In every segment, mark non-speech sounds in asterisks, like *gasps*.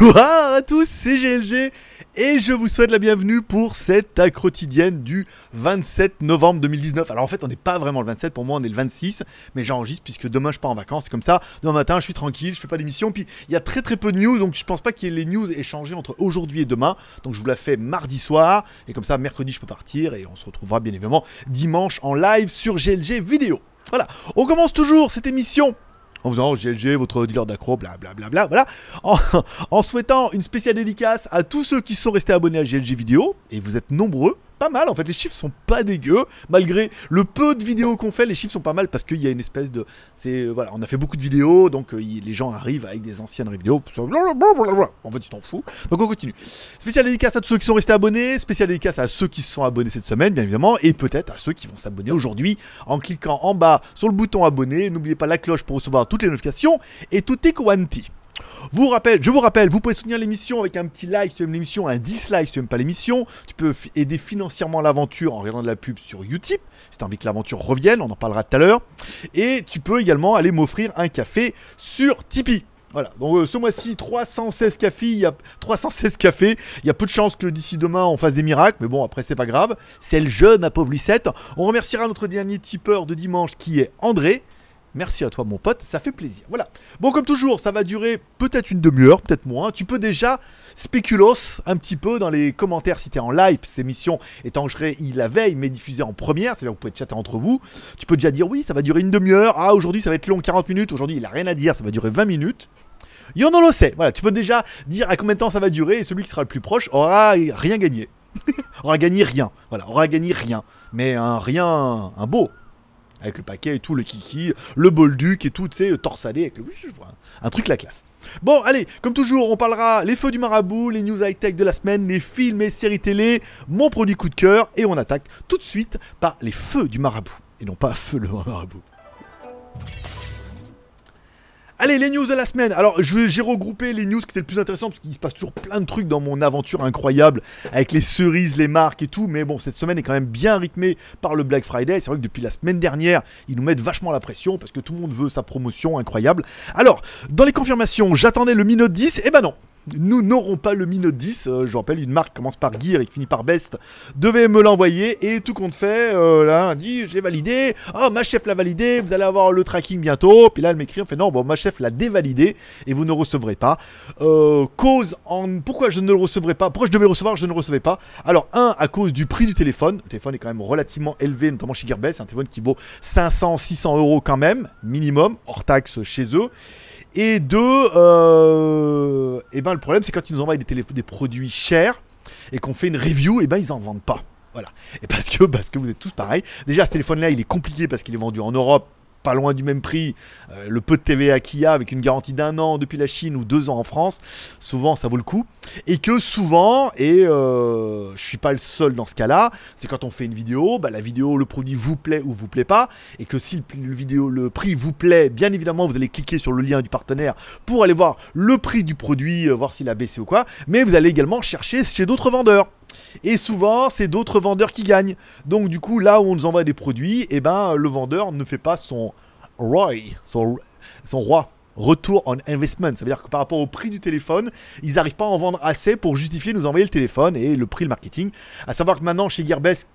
Bonjour à tous, c'est GLG et je vous souhaite la bienvenue pour cette quotidienne quotidienne du 27 novembre 2019. Alors en fait, on n'est pas vraiment le 27, pour moi on est le 26, mais j'enregistre puisque demain je pars en vacances, comme ça. Demain matin, je suis tranquille, je fais pas d'émission, puis il y a très très peu de news, donc je pense pas qu'il y ait les news échangées entre aujourd'hui et demain. Donc je vous la fais mardi soir, et comme ça mercredi je peux partir, et on se retrouvera bien évidemment dimanche en live sur GLG vidéo. Voilà, on commence toujours cette émission en faisant GLG, votre dealer d'accro, blablabla, bla, voilà, en, *laughs* en souhaitant une spéciale dédicace à tous ceux qui sont restés abonnés à GLG Vidéo, et vous êtes nombreux, pas mal en fait, les chiffres sont pas dégueux, malgré le peu de vidéos qu'on fait, les chiffres sont pas mal parce qu'il y a une espèce de... c'est euh, Voilà, on a fait beaucoup de vidéos, donc euh, les gens arrivent avec des anciennes vidéos, en fait tu t'en fous, donc on continue. Spécial dédicace à tous ceux qui sont restés abonnés, spécial dédicace à ceux qui se sont abonnés cette semaine, bien évidemment, et peut-être à ceux qui vont s'abonner aujourd'hui en cliquant en bas sur le bouton abonner, n'oubliez pas la cloche pour recevoir toutes les notifications, et tout est quanti. Je vous rappelle, vous pouvez soutenir l'émission avec un petit like si tu aimes l'émission, un dislike si tu n'aimes pas l'émission. Tu peux aider financièrement l'aventure en regardant de la pub sur Utip, si tu as envie que l'aventure revienne, on en parlera tout à l'heure. Et tu peux également aller m'offrir un café sur Tipeee. Voilà, donc euh, ce mois-ci, 316 cafés, il y a 316 cafés. Il y a peu de chances que d'ici demain on fasse des miracles, mais bon, après c'est pas grave. C'est le jeu, ma pauvre Lucette. On remerciera notre dernier tipeur de dimanche qui est André. Merci à toi mon pote, ça fait plaisir. Voilà. Bon comme toujours, ça va durer peut-être une demi-heure, peut-être moins. Tu peux déjà spéculos un petit peu dans les commentaires si t'es en live. Cette émission étant il la veille mais diffusée en première, c'est-à-dire vous pouvez chatter entre vous. Tu peux déjà dire oui, ça va durer une demi-heure. Ah aujourd'hui ça va être long 40 minutes. Aujourd'hui il a rien à dire, ça va durer 20 minutes. Yo non le sait. Voilà, tu peux déjà dire à combien de temps ça va durer et celui qui sera le plus proche aura rien gagné. *laughs* aura gagné rien. Voilà, aura gagné rien. Mais un rien, un beau, avec le paquet et tout, le kiki, le bolduc et tout, tu sais, le torsadé avec le... Un truc la classe. Bon, allez, comme toujours, on parlera les feux du marabout, les news high-tech de la semaine, les films et séries télé, mon produit coup de cœur, et on attaque tout de suite par les feux du marabout, et non pas feu le marabout. Allez, les news de la semaine. Alors, j'ai regroupé les news qui étaient le plus intéressant parce qu'il se passe toujours plein de trucs dans mon aventure incroyable avec les cerises, les marques et tout. Mais bon, cette semaine est quand même bien rythmée par le Black Friday. C'est vrai que depuis la semaine dernière, ils nous mettent vachement la pression parce que tout le monde veut sa promotion incroyable. Alors, dans les confirmations, j'attendais le Mi Note 10. Et eh ben non, nous n'aurons pas le Mi Note 10. Euh, je rappelle, une marque commence par Gear et qui finit par Best devait me l'envoyer et tout compte fait, euh, là, dit j'ai validé. Oh, ma chef l'a validé, vous allez avoir le tracking bientôt. Puis là, elle m'écrit, on fait non, bon, ma chef l'a dévalidé et vous ne recevrez pas. Euh, cause en pourquoi je ne le recevrai pas? Pourquoi je devais recevoir? Je ne le recevais pas. Alors, un, à cause du prix du téléphone. Le téléphone est quand même relativement élevé, notamment chez Gearbest. Un téléphone qui vaut 500, 600 euros quand même, minimum, hors taxe chez eux. Et deux, euh, et eh ben le problème c'est quand ils nous envoient des, des produits chers et qu'on fait une review, et eh ben ils en vendent pas. Voilà. Et parce que, parce que vous êtes tous pareils. Déjà, ce téléphone-là, il est compliqué parce qu'il est vendu en Europe pas loin du même prix, euh, le peu de TVA qu'il y a avec une garantie d'un an depuis la Chine ou deux ans en France, souvent ça vaut le coup. Et que souvent, et euh, je suis pas le seul dans ce cas-là, c'est quand on fait une vidéo, bah, la vidéo, le produit vous plaît ou vous plaît pas, et que si le, vidéo, le prix vous plaît, bien évidemment vous allez cliquer sur le lien du partenaire pour aller voir le prix du produit, euh, voir s'il a baissé ou quoi, mais vous allez également chercher chez d'autres vendeurs. Et souvent, c'est d'autres vendeurs qui gagnent. Donc du coup, là où on nous envoie des produits, eh ben, le vendeur ne fait pas son ROI, son, roi. Retour on investment, ça veut dire que par rapport au prix du téléphone, ils n'arrivent pas à en vendre assez pour justifier nous envoyer le téléphone et le prix le marketing. À savoir que maintenant chez Gearbest,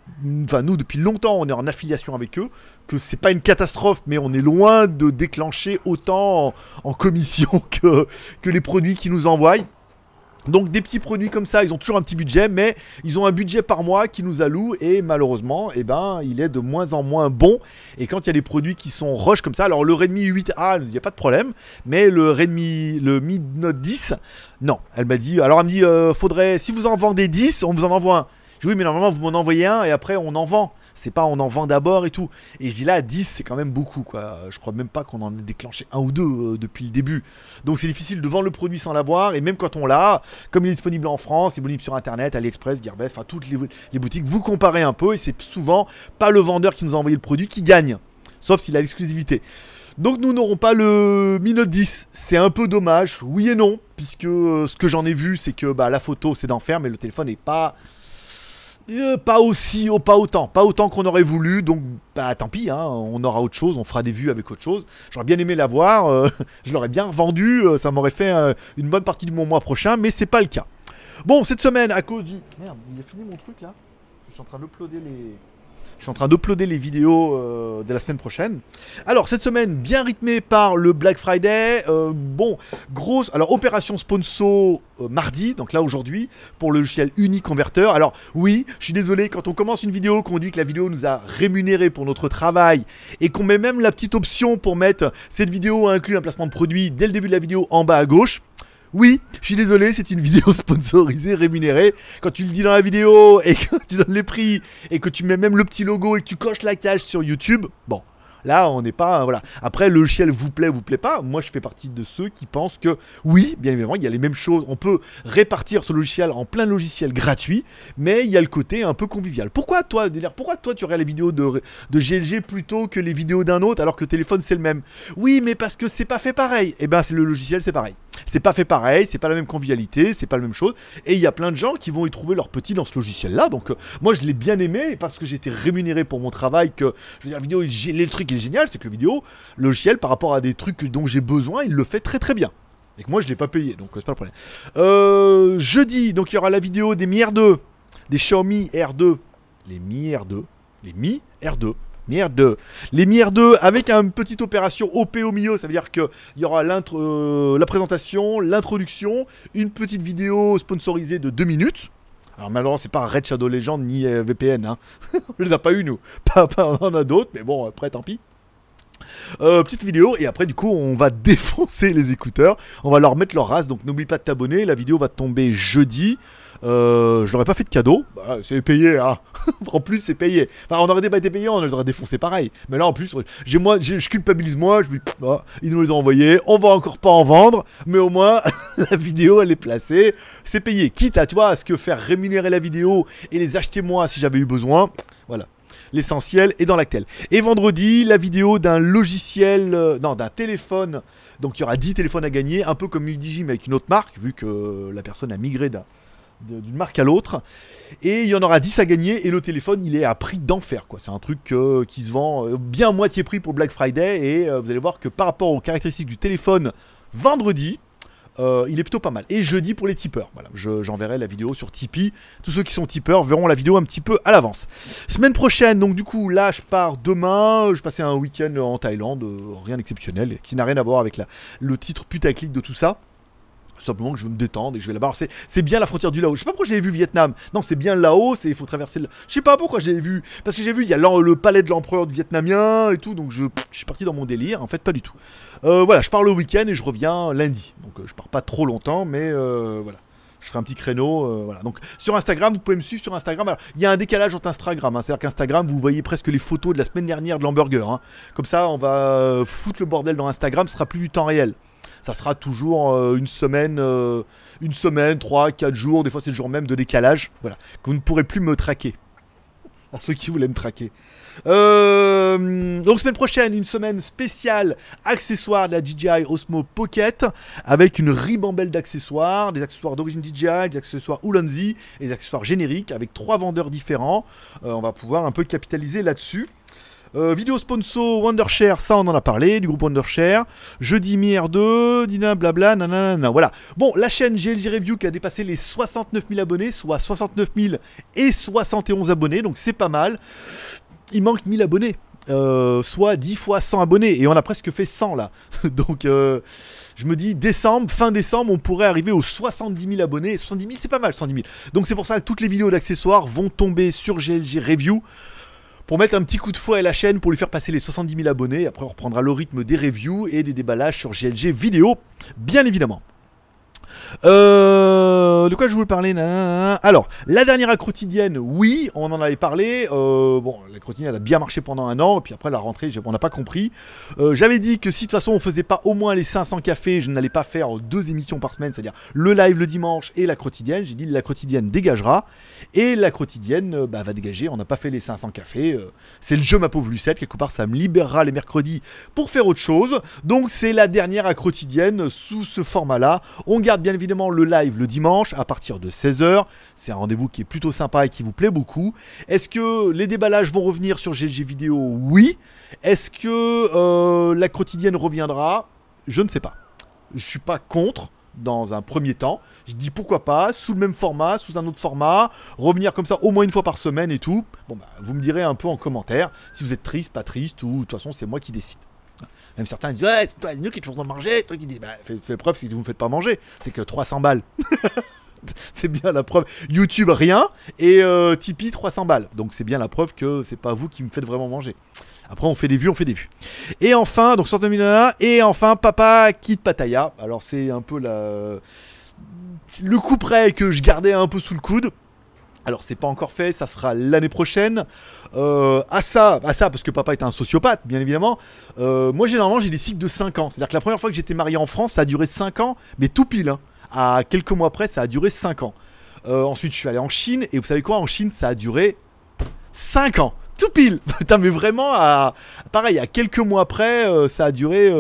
enfin nous depuis longtemps on est en affiliation avec eux, que c'est pas une catastrophe, mais on est loin de déclencher autant en, en commission *laughs* que, que les produits qu'ils nous envoient. Donc des petits produits comme ça, ils ont toujours un petit budget, mais ils ont un budget par mois qui nous alloue et malheureusement, eh ben, il est de moins en moins bon. Et quand il y a des produits qui sont rush comme ça, alors le Redmi 8A, il n'y a pas de problème, mais le Redmi, le Mi Note 10, non. Elle m'a dit, alors elle me dit, euh, faudrait, si vous en vendez 10, on vous en envoie un. Je dis, oui, mais normalement vous m'en envoyez un et après on en vend c'est pas on en vend d'abord et tout. Et je dis là, 10, c'est quand même beaucoup, quoi. Je crois même pas qu'on en ait déclenché un ou deux euh, depuis le début. Donc c'est difficile de vendre le produit sans l'avoir. Et même quand on l'a, comme il est disponible en France, il est disponible sur Internet, AliExpress, Gearbest, enfin toutes les, boutiques, vous comparez un peu et c'est souvent pas le vendeur qui nous a envoyé le produit qui gagne. Sauf s'il a l'exclusivité. Donc nous n'aurons pas le Mi Note 10. C'est un peu dommage, oui et non, puisque euh, ce que j'en ai vu, c'est que bah, la photo c'est d'enfer, mais le téléphone n'est pas Euh, pas aussi, oh, pas autant, pas autant qu'on aurait voulu, donc bah tant pis, hein, on aura autre chose, on fera des vues avec autre chose. J'aurais bien aimé l'avoir, euh, *laughs* je l'aurais bien revendu, euh, ça m'aurait fait une bonne partie de mon mois prochain, mais c'est pas le cas. Bon, cette semaine, à cause du... Merde, il a fini mon truc là Je suis en train d'uploader les... Je suis en train d'uploader les vidéos euh, de la semaine prochaine. Alors, cette semaine, bien rythmée par le Black Friday. Euh, bon, grosse. Alors, opération sponsor euh, mardi, donc là aujourd'hui, pour le logiciel Uniconverter. Alors, oui, je suis désolé, quand on commence une vidéo, qu'on dit que la vidéo nous a rémunéré pour notre travail et qu'on met même la petite option pour mettre cette vidéo inclut un placement de produit dès le début de la vidéo en bas à gauche. Oui, je suis désolé, c'est une vidéo *laughs* sponsorisée, rémunérée. Quand tu le dis dans la vidéo et que *laughs* tu donnes les prix et que tu mets même le petit logo et que tu coches la cage sur YouTube, bon, Là, on n'est pas. Voilà. Après, le logiciel vous plaît, vous plaît pas. Moi, je fais partie de ceux qui pensent que oui, bien évidemment, il y a les mêmes choses. On peut répartir ce logiciel en plein logiciel gratuit, mais il y a le côté un peu convivial. Pourquoi toi, pourquoi toi, tu regardes les vidéos de, de GLG plutôt que les vidéos d'un autre alors que le téléphone c'est le même? Oui, mais parce que c'est pas fait pareil. Eh ben, c'est le logiciel, c'est pareil. C'est pas fait pareil, c'est pas la même convivialité, c'est pas la même chose. Et il y a plein de gens qui vont y trouver leur petit dans ce logiciel-là. Donc, euh, moi, je l'ai bien aimé parce que j'ai été rémunéré pour mon travail. Que je veux dire, vidéo, les trucs génial, c'est que le vidéo, le logiciel, par rapport à des trucs dont j'ai besoin, il le fait très très bien. Et que moi, je l'ai pas payé, donc euh, c'est pas le problème. Euh, jeudi, donc il y aura la vidéo des Mi R2, des Xiaomi R2, les Mi R2, les Mi R2. R2. Les R2 avec une petite opération OP au milieu, ça veut dire qu'il y aura euh, la présentation, l'introduction, une petite vidéo sponsorisée de 2 minutes. Alors malheureusement, c'est pas Red Shadow Legend ni euh, VPN. Hein. *laughs* on les a pas eu nous. *laughs* Pas, on en a d'autres, mais bon, après, tant pis. Euh, petite vidéo et après du coup on va *laughs* défoncer les écouteurs, on va leur mettre leur race donc n'oublie pas de t'abonner, la vidéo va tomber jeudi. Euh, je leur ai pas fait de cadeau, bah, c'est payé hein. *laughs* en plus c'est payé. Enfin on aurait pas été payé, on les aurait défoncé pareil. Mais là en plus j'ai moi je culpabilise moi, je me dis bah, ils nous les ont envoyés, on va encore pas en vendre, mais au moins *laughs* la vidéo elle est placée, c'est payé. Quitte à tu vois à ce que faire rémunérer la vidéo et les acheter moi si j'avais eu besoin. Voilà l'essentiel est dans l'actel. Et vendredi, la vidéo d'un logiciel, euh, non, d'un téléphone. Donc il y aura 10 téléphones à gagner, un peu comme Udigim mais avec une autre marque, vu que la personne a migré d'une marque à l'autre. Et il y en aura 10 à gagner et le téléphone il est à prix d'enfer quoi. C'est un truc euh, qui se vend euh, bien moitié prix pour Black Friday et vous allez voir que par rapport aux caractéristiques du téléphone vendredi, euh, il est plutôt pas mal. Et jeudi pour les tipeurs. Voilà, j'enverrai la vidéo sur Tipeee. Tous ceux qui sont tipeurs verront la vidéo un petit peu à l'avance. Semaine prochaine, donc du coup, là, je pars demain. Je passais un week-end en Thaïlande, euh, rien d'exceptionnel, qui n'a rien à voir avec le titre putaclic de tout ça simplement que je veux me détendre et je vais là-bas. C'est bien la frontière du Laos. Je sais pas pourquoi j'avais vu Vietnam. Non, c'est bien Laos et il faut traverser le. Je sais pas pourquoi j'avais vu. Parce que j'ai vu, il y a le palais de l'empereur vietnamien et tout. Donc je, suis parti dans mon délire. En fait, pas du tout. Euh, voilà, je pars le week-end et je reviens lundi. Donc euh, je pars pas trop longtemps, mais euh, voilà. Je ferai un petit créneau. voilà. Donc sur Instagram, vous pouvez me suivre sur Instagram. il y a un décalage entre Instagram. Hein. C'est-à-dire qu'Instagram, vous voyez presque les photos de la semaine dernière de l'hamburger. Hein. Comme ça, on va foutre le bordel dans Instagram. Ce sera plus du temps réel ça sera toujours une semaine, une semaine, 3, 4 jours, des fois c'est le jour même de décalage, voilà, que vous ne pourrez plus me traquer. Ceux qui voulaient me traquer. Euh, donc semaine prochaine, une semaine spéciale accessoires de la DJI Osmo Pocket avec une ribambelle d'accessoires, des accessoires d'origine DJI, des accessoires Ulanzi des accessoires génériques avec trois vendeurs différents. on va pouvoir un peu capitaliser là-dessus. Euh, vidéo sponsor Wondershare, ça on en a parlé, du groupe Wondershare. Jeudi Mi R2, Dina blabla, nanana. Voilà. Bon, la chaîne GLG Review qui a dépassé les 69 000 abonnés, soit 69 000 et 71 abonnés, donc c'est pas mal. Il manque 1000 abonnés. Euh, soit 10 fois 100 abonnés et on a presque fait 100 là *laughs* donc euh, je me dis décembre fin décembre on pourrait arriver aux 70 000 abonnés 70 000 c'est pas mal 70 000 donc c'est pour ça que toutes les vidéos d'accessoires vont tomber sur GLG Review pour mettre un petit coup de fouet à la chaîne pour lui faire passer les 70 000 abonnés. Après, on reprendra le rythme des reviews et des déballages sur GLG vidéo, bien évidemment. Euh, de quoi je voulais parler Alors, la dernière quotidienne, oui, on en avait parlé. Euh, bon, la quotidienne, elle a bien marché pendant un an, et puis après la rentrée, on n'a pas compris. Euh, j'avais dit que si de toute façon on faisait pas au moins les 500 cafés, je n'allais pas faire deux émissions par semaine, c'est-à-dire le live le dimanche et la quotidienne. J'ai dit la quotidienne dégagera, et la quotidienne bah, va dégager. On n'a pas fait les 500 cafés. c'est le jeu, ma pauvre Lucette. Quelque part, ça me libérera les mercredis pour faire autre chose. Donc, c'est la dernière à quotidienne sous ce format-là. On garde bien évidemment le live le dimanche à partir de 16h. C'est un rendez-vous qui est plutôt sympa et qui vous plaît beaucoup. Est-ce que les déballages vont revenir sur GG Vidéo? Oui. Est-ce que euh, la quotidienne reviendra? Je ne sais pas. Je suis pas contre dans un premier temps. Je dis pourquoi pas, sous le même format, sous un autre format, revenir comme ça au moins une fois par semaine et tout. Bon bah vous me direz un peu en commentaire si vous êtes triste, pas triste, ou de toute façon c'est moi qui décide. Même certains disent Ouais, c'est toi, nous qui te faisons manger. Toi qui dis Bah, fais, preuve, c'est que vous me faites pas manger. C'est que 300 balles. *laughs* c'est bien la preuve. YouTube, rien. Et euh, Tipeee, 300 balles. Donc c'est bien la preuve que c'est pas vous qui me faites vraiment manger. Après, on fait des vues, on fait des vues. Et enfin, donc 2001, et enfin, Papa quitte Pattaya. Alors, c'est un peu la... le coup près que je gardais un peu sous le coude. Alors c'est pas encore fait, ça sera l'année prochaine. Euh, à ça, à ça, parce que papa est un sociopathe, bien évidemment. Euh, moi généralement j'ai des cycles de 5 ans. C'est-à-dire que la première fois que j'étais marié en France, ça a duré 5 ans, mais tout pile. Hein. À quelques mois près, ça a duré 5 ans. Euh, ensuite je suis allé en Chine, et vous savez quoi, en Chine ça a duré 5 ans. Tout pile *laughs* Putain mais vraiment, à... pareil, à quelques mois près, ça a duré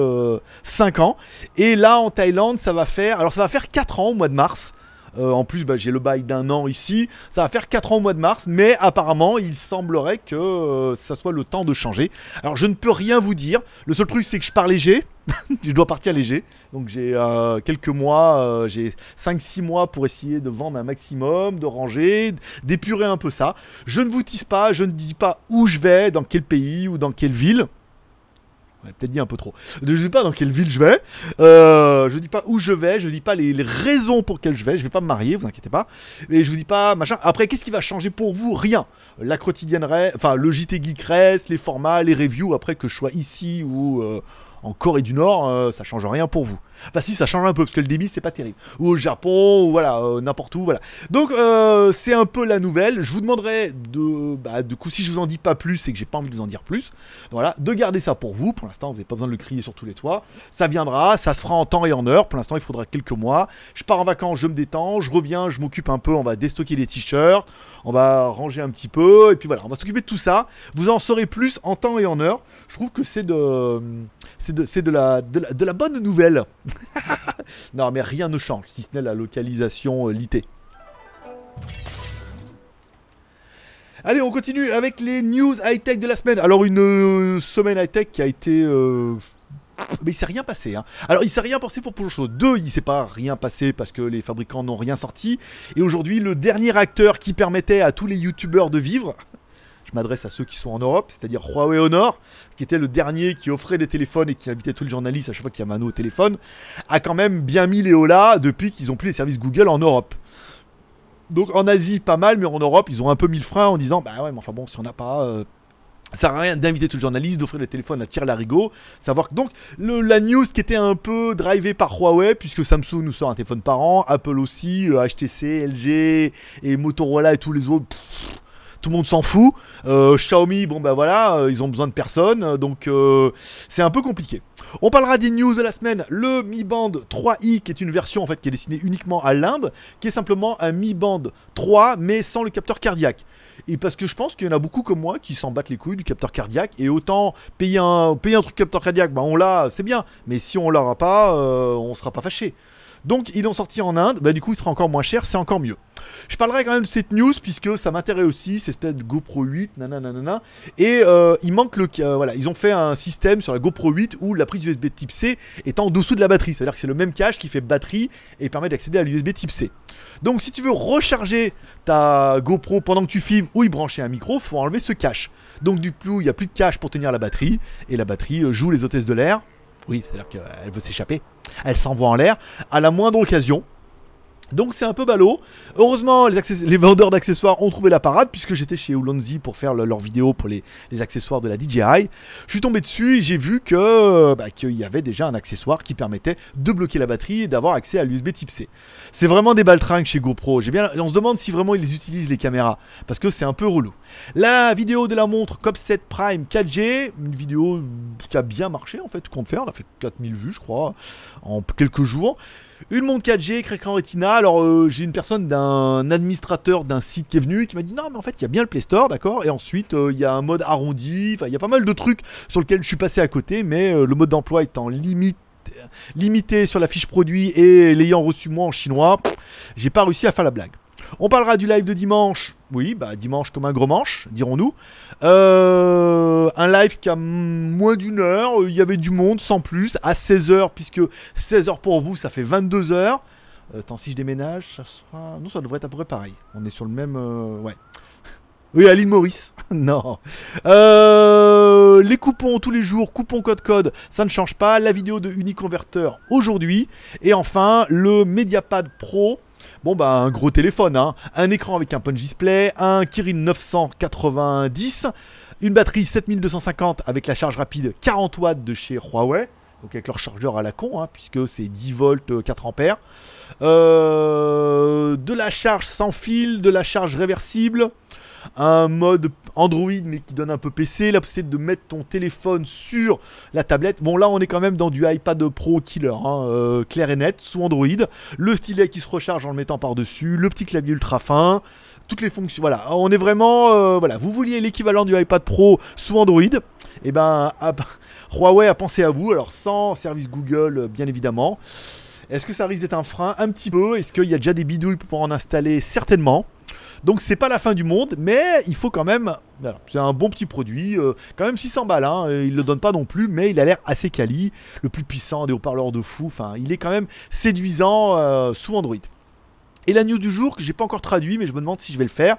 5 ans. Et là en Thaïlande, ça va faire... Alors ça va faire 4 ans au mois de mars. Euh, en plus, bah, j'ai le bail d'un an ici. Ça va faire 4 ans au mois de mars, mais apparemment, il semblerait que euh, ça soit le temps de changer. Alors, je ne peux rien vous dire. Le seul truc, c'est que je pars léger. *laughs* je dois partir léger. Donc, j'ai euh, quelques mois, j'ai 5-6 mois pour essayer de vendre un maximum, de ranger, d'épurer un peu ça. Je ne vous tisse pas, je ne dis pas où je vais, dans quel pays ou dans quelle ville peut-être dit un peu trop. Je ne dis pas dans quelle ville je vais. Euh, je dis pas où je vais. Je dis pas les, raisons pour lesquelles je vais. Je vais pas me marier, vous inquiétez pas. Et je vous dis pas machin. Après, qu'est-ce qui va changer pour vous? Rien. La quotidienne, enfin le JT Geek les formats, les reviews. Après que je sois ici ou euh, en Corée du Nord, euh, ça change rien pour vous. Enfin si, ça change un peu parce que le débit c'est pas terrible. Ou au Japon, ou voilà, euh, n'importe où, voilà. Donc euh, c'est un peu la nouvelle. Je vous demanderai de, bah, du coup si je vous en dis pas plus, c'est que j'ai pas envie de vous en dire plus. voilà, de garder ça pour vous. Pour l'instant, vous n'avez pas besoin de le crier sur tous les toits. Ça viendra, ça se fera en temps et en heure. Pour l'instant, il faudra quelques mois. Je pars en vacances, je me détends, je reviens, je m'occupe un peu. On va déstocker les t-shirts, on va ranger un petit peu, et puis voilà, on va s'occuper de tout ça. Vous en saurez plus en temps et en heure. Je trouve que c'est de de, la, de, la, bonne nouvelle. *laughs* non, mais rien ne change, si ce n'est la localisation euh, Allez, on continue avec les news high-tech de la semaine. Alors, une euh, semaine high-tech qui a été... Euh, mais il s'est rien passé. Hein. Alors, il s'est rien passé pour plusieurs choses. Deux, il s'est pas rien passé parce que les fabricants n'ont rien sorti. Et aujourd'hui, le dernier acteur qui permettait à tous les youtubeurs de vivre, je m'adresse à ceux qui sont en Europe, c'est-à-dire Huawei Honor, qui était le dernier qui offrait des téléphones et qui invitait tous les journalistes à chaque fois qu'il y a Mano au téléphone, a quand même bien mis les là depuis qu'ils ont plus les services Google en Europe. Donc en Asie, pas mal, mais en Europe, ils ont un peu mis le frein en disant Bah ouais, mais enfin bon, si on n'a pas. Euh, ça sert à rien d'inviter tous les journalistes, d'offrir le téléphone à la Larigot. Savoir que donc, la news qui était un peu drivée par Huawei, puisque Samsung nous sort un téléphone par an, Apple aussi, HTC, euh, LG et Motorola et tous les autres tout le monde s'en fout. Euh, Xiaomi, bon ben voilà, euh, ils ont besoin de personne, donc euh, c'est un peu compliqué. On parlera des news de la semaine. Le Mi Band 3i, qui est une version en fait qui est destinée uniquement à l'Inde, qui est simplement un Mi Band 3, mais sans le capteur cardiaque. Et parce que je pense qu'il y en a beaucoup comme moi qui s'en battent les couilles du capteur cardiaque, et autant payer un, payer un truc capteur cardiaque, bah on l'a, c'est bien, mais si on l'aura pas, on sera pas fâché. Donc ils l'ont sorti en Inde, bah du coup il sera encore moins cher, c'est encore mieux. Je parlerai quand même de cette news puisque ça m'intéresse aussi, c'est espèce de GoPro 8, nanana, et euh, il manque le, euh, voilà, ils ont fait un système sur la GoPro 8 où la prise USB Type C est en dessous de la batterie, c'est-à-dire que c'est le même cache qui fait batterie et permet d'accéder à l'USB Type C. Donc si tu veux recharger ta GoPro pendant que tu filmes ou y brancher un micro, faut enlever ce cache. Donc du coup, il n'y a plus de cache pour tenir la batterie et la batterie euh, joue les hôtesses de l'air. Oui, c'est-à-dire qu'elle veut s'échapper. Elle s'envoie en l'air à la moindre occasion. Donc c'est un peu ballot. Heureusement, les, vendeurs d'accessoires ont trouvé la parade puisque j'étais chez Ulonzi pour faire leur vidéo pour les, accessoires de la DJI. Je suis tombé dessus et j'ai vu que bah, qu'il y avait déjà un accessoire qui permettait de bloquer la batterie et d'avoir accès à l'USB Type C. C'est vraiment des baltringues chez GoPro. On se demande si vraiment ils utilisent les caméras parce que c'est un peu relou. La vidéo de la montre Cop7 Prime 4G, une vidéo qui a bien marché en fait, compte faire, on a fait 4000 vues je crois en quelques jours. Une montre 4G, écran Retina. Alors, euh, j'ai une personne d'un administrateur d'un site qui est venu qui m'a dit non, mais en fait, il y a bien le Play Store, d'accord? Et ensuite, euh, il y a un mode arrondi. Enfin, il y a pas mal de trucs sur lesquels je suis passé à côté, mais euh, le mode d'emploi étant limité sur la fiche produit et l'ayant reçu moi en chinois, j'ai pas réussi à faire la blague. On parlera du live de dimanche. Oui, bah dimanche comme un gros manche, dirons-nous. Euh, un live qui a moins d'une heure. Il y avait du monde sans plus, à 16h, puisque 16h pour vous, ça fait 22h. Euh, tant si je déménage, ça sera. Non, ça devrait être à peu près pareil. On est sur le même. euh, Ouais. Oui, Aline Maurice. *laughs* non. Euh, les coupons tous les jours, coupons code code, ça ne change pas. La vidéo de Uniconverter aujourd'hui. Et enfin, le Mediapad Pro. Bon bah un gros téléphone, hein. un écran avec un punch display, un Kirin 990, une batterie 7250 avec la charge rapide 40 watts de chez Huawei, donc avec leur chargeur à la con, hein, puisque c'est 10 volts euh, 4 ampères. Euh, de la charge sans fil, de la charge réversible, un mode Android mais qui donne un peu PC, la possibilité de mettre ton téléphone sur la tablette. Bon là on est quand même dans du iPad Pro killer, hein, euh, clair et net, sous Android. Le stylet qui se recharge en le mettant par-dessus, le petit clavier ultra fin, toutes les fonctions. Voilà, on est vraiment... euh, voilà, vous vouliez l'équivalent du iPad Pro sous Android, et ben ah, bah, *laughs* Huawei a pensé à vous, alors sans service Google euh, bien évidemment. Est-ce que ça risque d'être un frein Un petit peu? Est-ce qu'il y a déjà des bidouilles pour en installer? Certainement. Donc c'est pas la fin du monde, mais il faut quand même. c'est un bon petit produit, euh, quand même 600 balles. Hein, euh, il le donne pas non plus, mais il a l'air assez quali, le plus puissant des haut-parleurs de fou. Enfin, il est quand même séduisant euh, sous Android. Et la news du jour que j'ai pas encore traduit, mais je me demande si je vais le faire.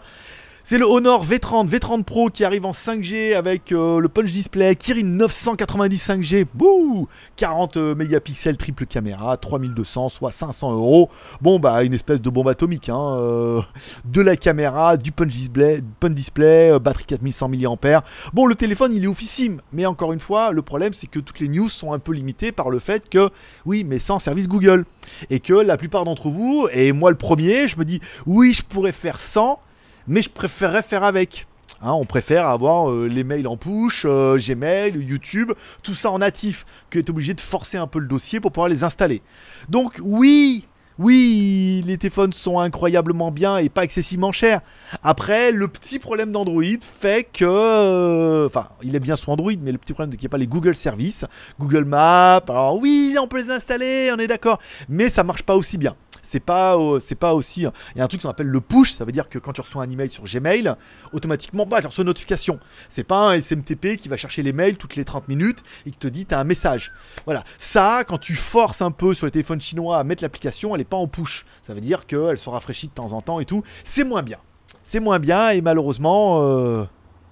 C'est le Honor V30, V30 Pro qui arrive en 5G avec euh, le punch display, Kirin 990 5G, bouh 40 euh, mégapixels triple caméra, 3200 soit 500 euros. Bon bah une espèce de bombe atomique, hein, euh, de la caméra, du punch display, punch display, batterie 4100 mAh. Bon le téléphone il est oufissime, mais encore une fois le problème c'est que toutes les news sont un peu limitées par le fait que oui mais sans service Google et que la plupart d'entre vous et moi le premier, je me dis oui je pourrais faire sans mais je préférerais faire avec. Hein, on préfère avoir euh, les mails en push, euh, Gmail, YouTube, tout ça en natif, que est obligé de forcer un peu le dossier pour pouvoir les installer. Donc oui, oui, les téléphones sont incroyablement bien et pas excessivement chers. Après, le petit problème d'Android fait que... euh, Enfin, il est bien sous Android, mais le petit problème c'est qu'il n'y a pas les Google Services, Google Maps, alors oui, on peut les installer, on est d'accord, mais ça marche pas aussi bien c'est pas, c'est pas aussi. Il y a un truc qu'on appelle le push, ça veut dire que quand tu reçois un email sur Gmail, automatiquement, bah, tu reçois une notification. C'est pas un SMTP qui va chercher les mails toutes les 30 minutes et qui te dit t'as un message. Voilà. Ça, quand tu forces un peu sur les téléphones chinois à mettre l'application, elle est pas en push. Ça veut dire qu'elle se rafraîchit de temps en temps et tout. C'est moins bien. C'est moins bien et malheureusement, euh,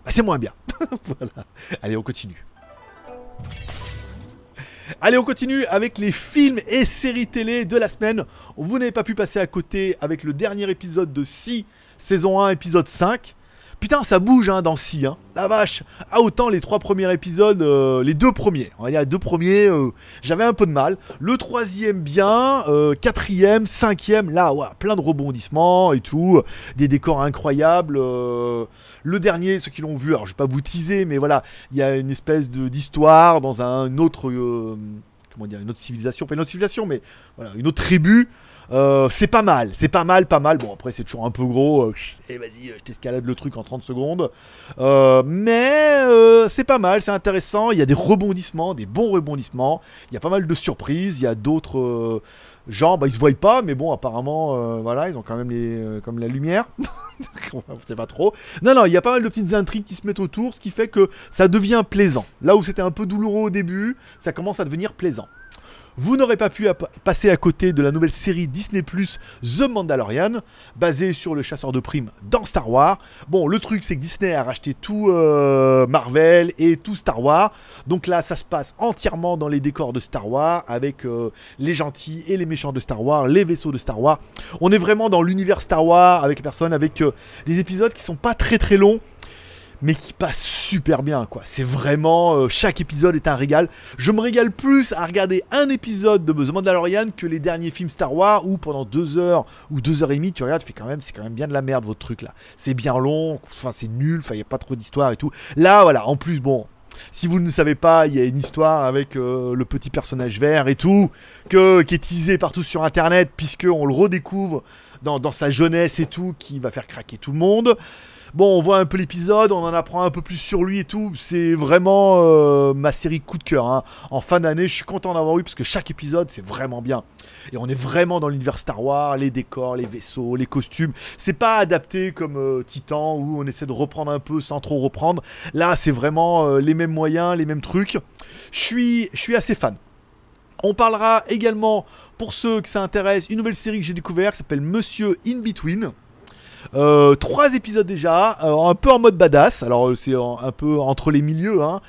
bah, c'est moins bien. *laughs* voilà. Allez, on continue. Allez, on continue avec les films et séries télé de la semaine. Vous n'avez pas pu passer à côté avec le dernier épisode de 6, saison 1, épisode 5. Putain, ça bouge hein, dans 6, hein. la vache. Ah, autant les trois premiers épisodes, euh, les deux premiers, on va dire les deux premiers, euh, j'avais un peu de mal. Le troisième, bien. Euh, quatrième, cinquième, là, ouais, plein de rebondissements et tout. Des décors incroyables. Le dernier, ceux qui l'ont vu, alors je vais pas vous teaser, mais voilà, il y a une espèce d'histoire dans un autre. comment dire, une autre civilisation, pas une autre civilisation, mais voilà, une autre tribu. Euh, c'est pas mal, c'est pas mal, pas mal. Bon, après, c'est toujours un peu gros. euh, et vas-y, je t'escalade le truc en 30 secondes. Euh, mais euh, c'est pas mal, c'est intéressant. Il y a des rebondissements, des bons rebondissements. Il y a pas mal de surprises. Il y a d'autres euh, gens, bah, ils se voient pas, mais bon, apparemment, euh, voilà, ils ont quand même les, euh, comme la lumière. *laughs* on sait pas trop. Non, non, il y a pas mal de petites intrigues qui se mettent autour, ce qui fait que ça devient plaisant. Là où c'était un peu douloureux au début, ça commence à devenir plaisant. Vous n'aurez pas pu passer à côté de la nouvelle série Disney Plus The Mandalorian, basée sur le chasseur de primes dans Star Wars. Bon, le truc c'est que Disney a racheté tout euh, Marvel et tout Star Wars. Donc là, ça se passe entièrement dans les décors de Star Wars, avec euh, les gentils et les méchants de Star Wars, les vaisseaux de Star Wars. On est vraiment dans l'univers Star Wars avec les personnes, avec euh, des épisodes qui sont pas très très longs mais qui passent super bien quoi. C'est vraiment euh, chaque épisode est un régal. Je me régale plus à regarder un épisode de The Mandalorian que les derniers films Star Wars où pendant deux heures ou deux heures et demie tu regardes, tu fais quand même c'est quand même bien de la merde votre truc là. C'est bien long, enfin c'est nul, enfin il y a pas trop d'histoire et tout. Là voilà, en plus bon. Si vous ne savez pas, il y a une histoire avec euh, le petit personnage vert et tout, qui est teasé partout sur internet, puisque on le redécouvre dans sa jeunesse et tout, qui va faire craquer tout le monde. Bon, on voit un peu l'épisode, on en apprend un peu plus sur lui et tout. C'est vraiment euh, ma série coup de cœur. hein. En fin d'année, je suis content d'avoir eu parce que chaque épisode, c'est vraiment bien. Et on est vraiment dans l'univers Star Wars, les décors, les vaisseaux, les costumes. C'est pas adapté comme euh, Titan où on essaie de reprendre un peu sans trop reprendre. Là, c'est vraiment euh, les mêmes moyens, les mêmes trucs. Je suis, je suis assez fan. On parlera également, pour ceux que ça intéresse, une nouvelle série que j'ai découverte qui s'appelle Monsieur In Between. Euh, trois épisodes déjà, euh, un peu en mode badass. Alors euh, c'est un peu entre les milieux. Hein.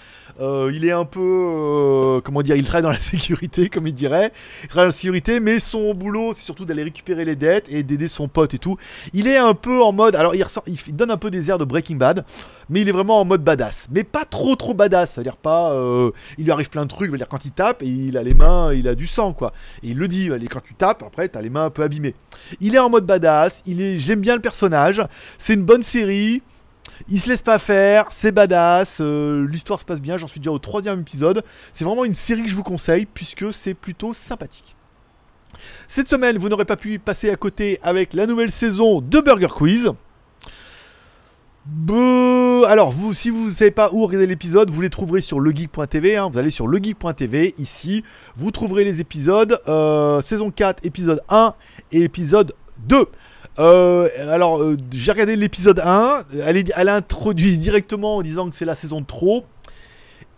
Euh, il est un peu, euh, comment dire, il travaille dans la *laughs* sécurité, comme il dirait. Il travaille dans la sécurité, mais son boulot, c'est surtout d'aller récupérer les dettes et d'aider son pote et tout. Il est un peu en mode, alors il, ressort- il donne un peu des airs de Breaking Bad, mais il est vraiment en mode badass. Mais pas trop trop badass, c'est-à-dire pas, euh, il lui arrive plein de trucs, c'est-à-dire quand il tape, il a les mains, il a du sang quoi. Et il le dit, quand tu tapes, après t'as les mains un peu abîmées. Il est en mode badass, il est, j'aime bien le personnage, c'est une bonne série. Il se laisse pas faire, c'est badass, euh, l'histoire se passe bien, j'en suis déjà au troisième épisode. C'est vraiment une série que je vous conseille puisque c'est plutôt sympathique. Cette semaine, vous n'aurez pas pu passer à côté avec la nouvelle saison de Burger Quiz. Alors, vous, si vous ne savez pas où regarder l'épisode, vous les trouverez sur legeek.tv. hein. Vous allez sur legeek.tv, ici, vous trouverez les épisodes, euh, saison 4, épisode 1 et épisode 2. Euh, alors, euh, j'ai regardé l'épisode 1, elle, est- introduit directement en disant que c'est la saison de trop.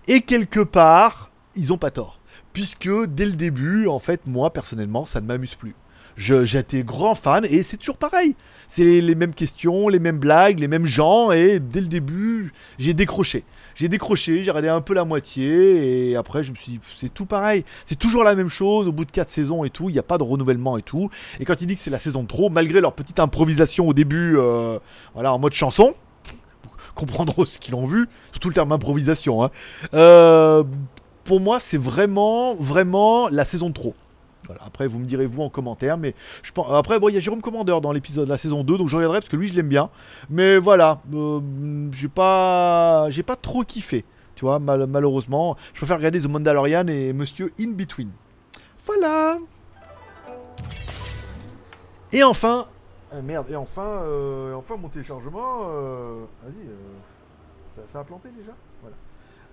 Et quelque part, ils ont pas tort. Puisque dès le début, en fait, moi personnellement, ça ne m'amuse plus. J'étais grand fan et c'est toujours pareil. C'est les, les mêmes questions, les mêmes blagues, les mêmes gens et dès le début, j'ai décroché. J'ai décroché, j'ai regardé un peu la moitié et après je me suis dit, c'est tout pareil. C'est toujours la même chose au bout de 4 saisons et tout, il n'y a pas de renouvellement et tout. Et quand il dit que c'est la saison de trop, malgré leur petite improvisation au début, euh, voilà, en mode chanson, comprendront ce qu'ils ont vu, surtout le terme improvisation. hein. Euh, pour moi, c'est vraiment, vraiment la saison de trop. Après, vous me direz vous en commentaire, mais je pense. Après, bon, il y a Jérôme Commandeur dans l'épisode de la saison 2, donc je regarderai parce que lui, je l'aime bien. Mais voilà, euh, j'ai pas, j'ai pas trop kiffé. Tu vois, mal- malheureusement, je préfère regarder The Mandalorian et Monsieur In Between. Voilà. Et enfin, ah, merde, et enfin, euh, enfin mon téléchargement, euh, vas-y, euh, ça, ça a planté déjà? Voilà.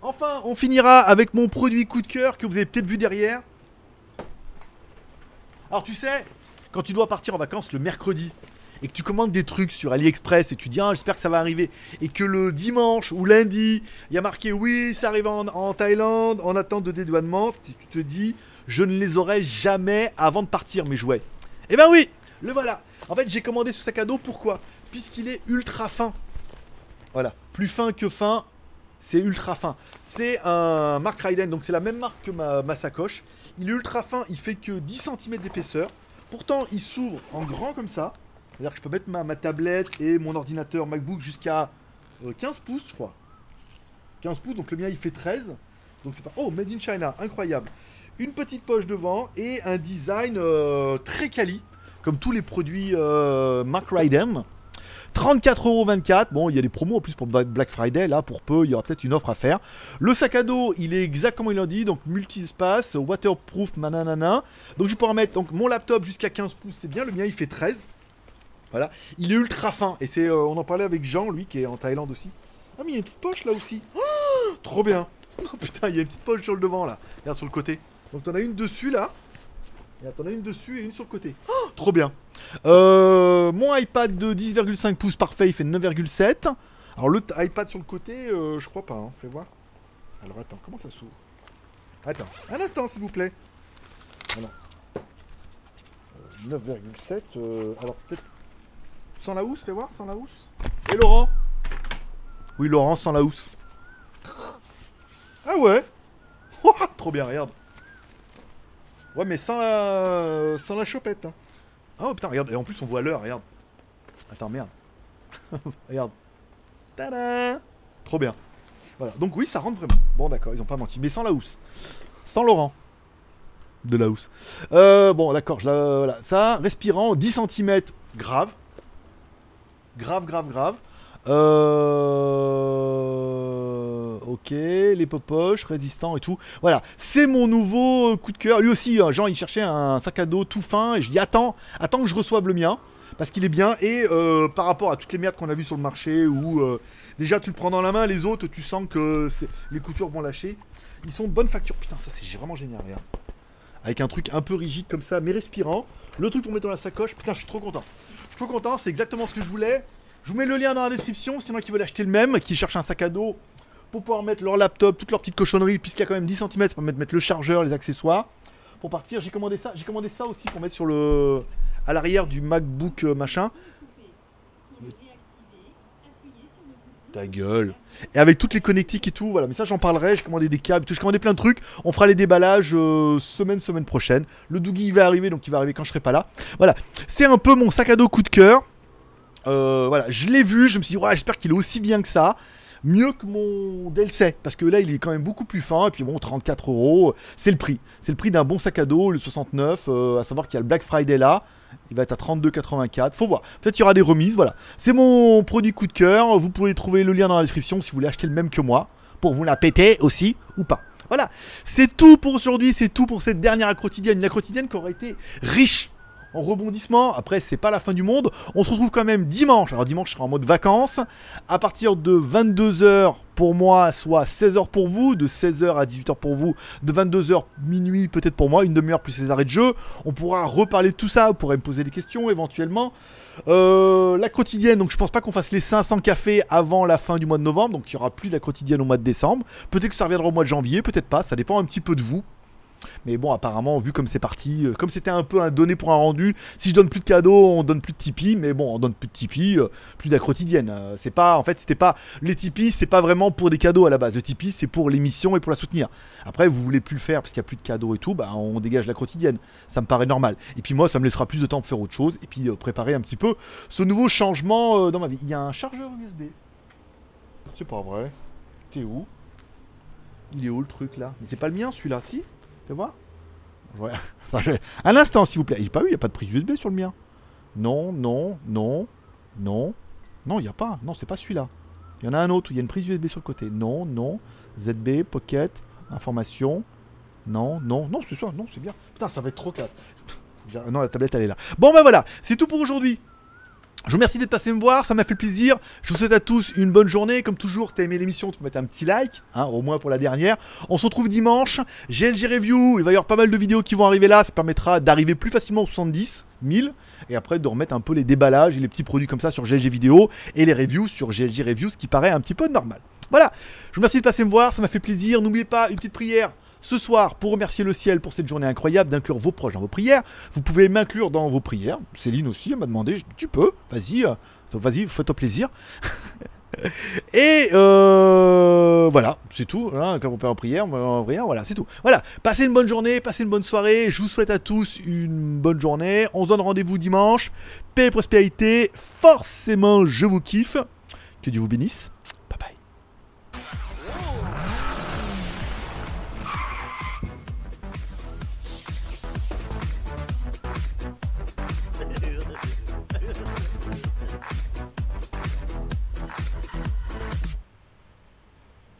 Enfin, on finira avec mon produit coup de cœur que vous avez peut-être vu derrière. Alors tu sais, quand tu dois partir en vacances le mercredi et que tu commandes des trucs sur AliExpress et tu dis ah, j'espère que ça va arriver et que le dimanche ou lundi il y a marqué oui ça arrive en, Thaïlande en attente de dédouanement, tu tu te dis je ne les aurai jamais avant de partir mes jouets. Eh ben oui, le voilà. En fait j'ai commandé ce sac à dos pourquoi? Puisqu'il est ultra fin. Voilà, plus fin que fin, c'est ultra fin. C'est un Mark Ryden, donc c'est la même marque que ma, sacoche. Il est ultra fin, il fait que 10 cm d'épaisseur. Pourtant, il s'ouvre en grand comme ça. C'est-à-dire que je peux mettre ma, ma tablette et mon ordinateur MacBook jusqu'à euh, 15 pouces, je crois. 15 pouces, donc le mien il fait 13. Donc c'est pas. Oh, Made in China, incroyable. Une petite poche devant et un design euh, très quali, comme tous les produits euh, Mark Ryden. 34,24€. Bon, il y a des promos en plus pour Black Friday. Là, pour peu, il y aura peut-être une offre à faire. Le sac à dos, il est exact comme il en dit. Donc, multi-espace, waterproof, mananana. Donc, je vais pouvoir mettre donc, mon laptop jusqu'à 15 pouces. C'est bien. Le mien, il fait 13. Voilà. Il est ultra fin. Et c'est, euh, on en parlait avec Jean, lui, qui est en Thaïlande aussi. Ah, mais il y a une petite poche là aussi. Oh, *gasps* trop bien. *laughs* Oh putain, il y a une petite poche sur le devant là. Regarde sur le côté. Donc, t'en as une dessus là. Et t'en as une dessus et une sur le côté. Oh, *gasps* trop bien. Euh, mon iPad de 10,5 pouces parfait, il fait 9,7. Alors le iPad sur le côté, euh, je crois pas. Hein. Fais voir. Alors attends, comment ça s'ouvre? Attends, un instant s'il vous plaît. Voilà. Euh, 9,7. euh, alors peut-être sans la housse, fais voir, sans la housse. Et Laurent? Oui, Laurent, sans la housse. Ah ouais? *laughs* Trop bien, regarde. Ouais, mais sans la, sans la chopette. hein. Oh putain, regarde, et en plus on voit l'heure, regarde. Attends, merde. *laughs* regarde. Tada Trop bien. Voilà, donc oui, ça rentre vraiment. Bon, d'accord, ils ont pas menti, mais sans la housse. Sans Laurent. De la housse. Euh, bon, d'accord, je la- voilà. Ça, respirant, 10 cm, grave. Grave, grave, grave. Euh... Ok, les popoches, résistants et tout. Voilà, c'est mon nouveau euh, coup de cœur. Lui aussi, hein, Jean, il cherchait un sac à dos tout fin. Et je dis, attends, attends que je reçoive le mien. parce qu'il est bien et euh, par rapport à toutes les merdes qu'on a vues sur le marché où euh, déjà tu le prends dans la main, les autres tu sens que les coutures vont lâcher. Ils sont de bonne facture. Putain, ça c'est vraiment génial, regarde. Avec un truc un peu rigide comme ça, mais respirant. Le truc pour mettre dans la sacoche. Putain, je suis trop content. Je suis trop content, c'est exactement ce que je voulais. Je vous mets le lien dans la description, si y qui veulent acheter le même, qui cherchent un sac à dos pour pouvoir mettre leur laptop, toutes leurs petites cochonneries, puisqu'il y a quand même 10 cm pour mettre le chargeur, les accessoires. Pour partir, j'ai commandé ça. J'ai commandé ça aussi pour mettre sur le à l'arrière du MacBook euh, machin. Ta gueule. Et avec toutes les connectiques et tout, voilà. Mais ça, j'en parlerai. J'ai commandé des câbles, j'ai commandé plein de trucs. On fera les déballages euh, semaine, semaine prochaine. Le Doogie, il va arriver, donc il va arriver quand je serai pas là. Voilà. C'est un peu mon sac à dos coup de cœur. Euh, voilà, je l'ai vu. Je me suis dit, j'espère qu'il est aussi bien que ça mieux que mon DLC parce que là il est quand même beaucoup plus fin et puis bon 34 euros c'est le prix c'est le prix d'un bon sac à dos le 69 à savoir qu'il y a le Black Friday là il va être à 32,84. Faut voir. Peut-être qu'il y aura des remises. Voilà. C'est mon produit coup de cœur. Vous pouvez trouver le lien dans la description si vous voulez acheter le même que moi. Pour vous la péter aussi ou pas. Voilà. C'est tout pour aujourd'hui. C'est tout pour cette dernière quotidienne. Une quotidienne qui aurait été riche en rebondissement. Après, c'est pas la fin du monde. On se retrouve quand même dimanche. Alors dimanche, je serai en mode vacances. À partir de 22h pour moi, soit 16h pour vous, de 16h à 18h pour vous, de 22h minuit peut-être pour moi, une demi-heure plus les arrêts de jeu. On pourra reparler de tout ça, vous pourrez me poser des questions éventuellement. Euh, la quotidienne, donc je pense pas qu'on fasse les 500 cafés avant la fin du mois de novembre, donc il y aura plus de la quotidienne au mois de décembre. Peut-être que ça reviendra au mois de janvier, peut-être pas, ça dépend un petit peu de vous. Mais bon, apparemment, vu comme c'est parti, euh, comme c'était un peu un donné pour un rendu, si je donne plus de cadeaux, on donne plus de Tipeee. Mais bon, on donne plus de Tipeee, euh, plus de la quotidienne. Euh, c'est pas, en fait, c'était pas. Les Tipeee, c'est pas vraiment pour des cadeaux à la base. Le Tipeee, c'est pour l'émission et pour la soutenir. Après, vous voulez plus le faire parce qu'il y a plus de cadeaux et tout, bah on dégage la quotidienne. Ça me paraît normal. Et puis moi, ça me laissera plus de temps pour faire autre chose et puis préparer un petit peu ce nouveau changement dans ma vie. Il y a un chargeur USB. C'est pas vrai. T'es où? Il est où le truc là? C'est pas le mien celui-là, si? Fais voir. Ouais. *laughs* Un instant, s'il vous plaît. Il pas eu, il a pas de prise USB sur le mien. Non, non, non, non. Non, il n'y a pas. Non, c'est pas celui-là. Il y en a un autre où il y a une prise USB sur le côté. Non, non. ZB, Pocket, information. Non, non, non, c'est ça. Non, c'est bien. Putain, ça va être trop classe. *laughs* Non, la tablette, elle est là. Bon, ben voilà. C'est tout pour aujourd'hui. Je vous remercie d'être passé me voir, ça m'a fait plaisir. Je vous souhaite à tous une bonne journée. Comme toujours, t'as aimé l'émission, tu peux mettre un petit like, hein, au moins pour la dernière. On se retrouve dimanche. GLG Review, il va y avoir pas mal de vidéos qui vont arriver là. Ça permettra d'arriver plus facilement aux 70 000. Et après de remettre un peu les déballages et les petits produits comme ça sur GLG Vidéo. Et les reviews sur GLG Review, ce qui paraît un petit peu normal. Voilà, je vous remercie de passer me voir, ça m'a fait plaisir. N'oubliez pas, une petite prière ce soir, pour remercier le ciel pour cette journée incroyable, d'inclure vos proches dans vos prières. Vous pouvez m'inclure dans vos prières. Céline aussi m'a demandé, tu peux, vas-y, euh, vas-y, fais-toi plaisir. *laughs* Et euh, voilà, c'est tout. Hein, quand on peut en prière, en prière, voilà, c'est tout. Voilà, passez une bonne journée, passez une bonne soirée. Je vous souhaite à tous une bonne journée. On se donne rendez-vous dimanche. Paix et prospérité. Forcément, je vous kiffe. Que Dieu vous bénisse.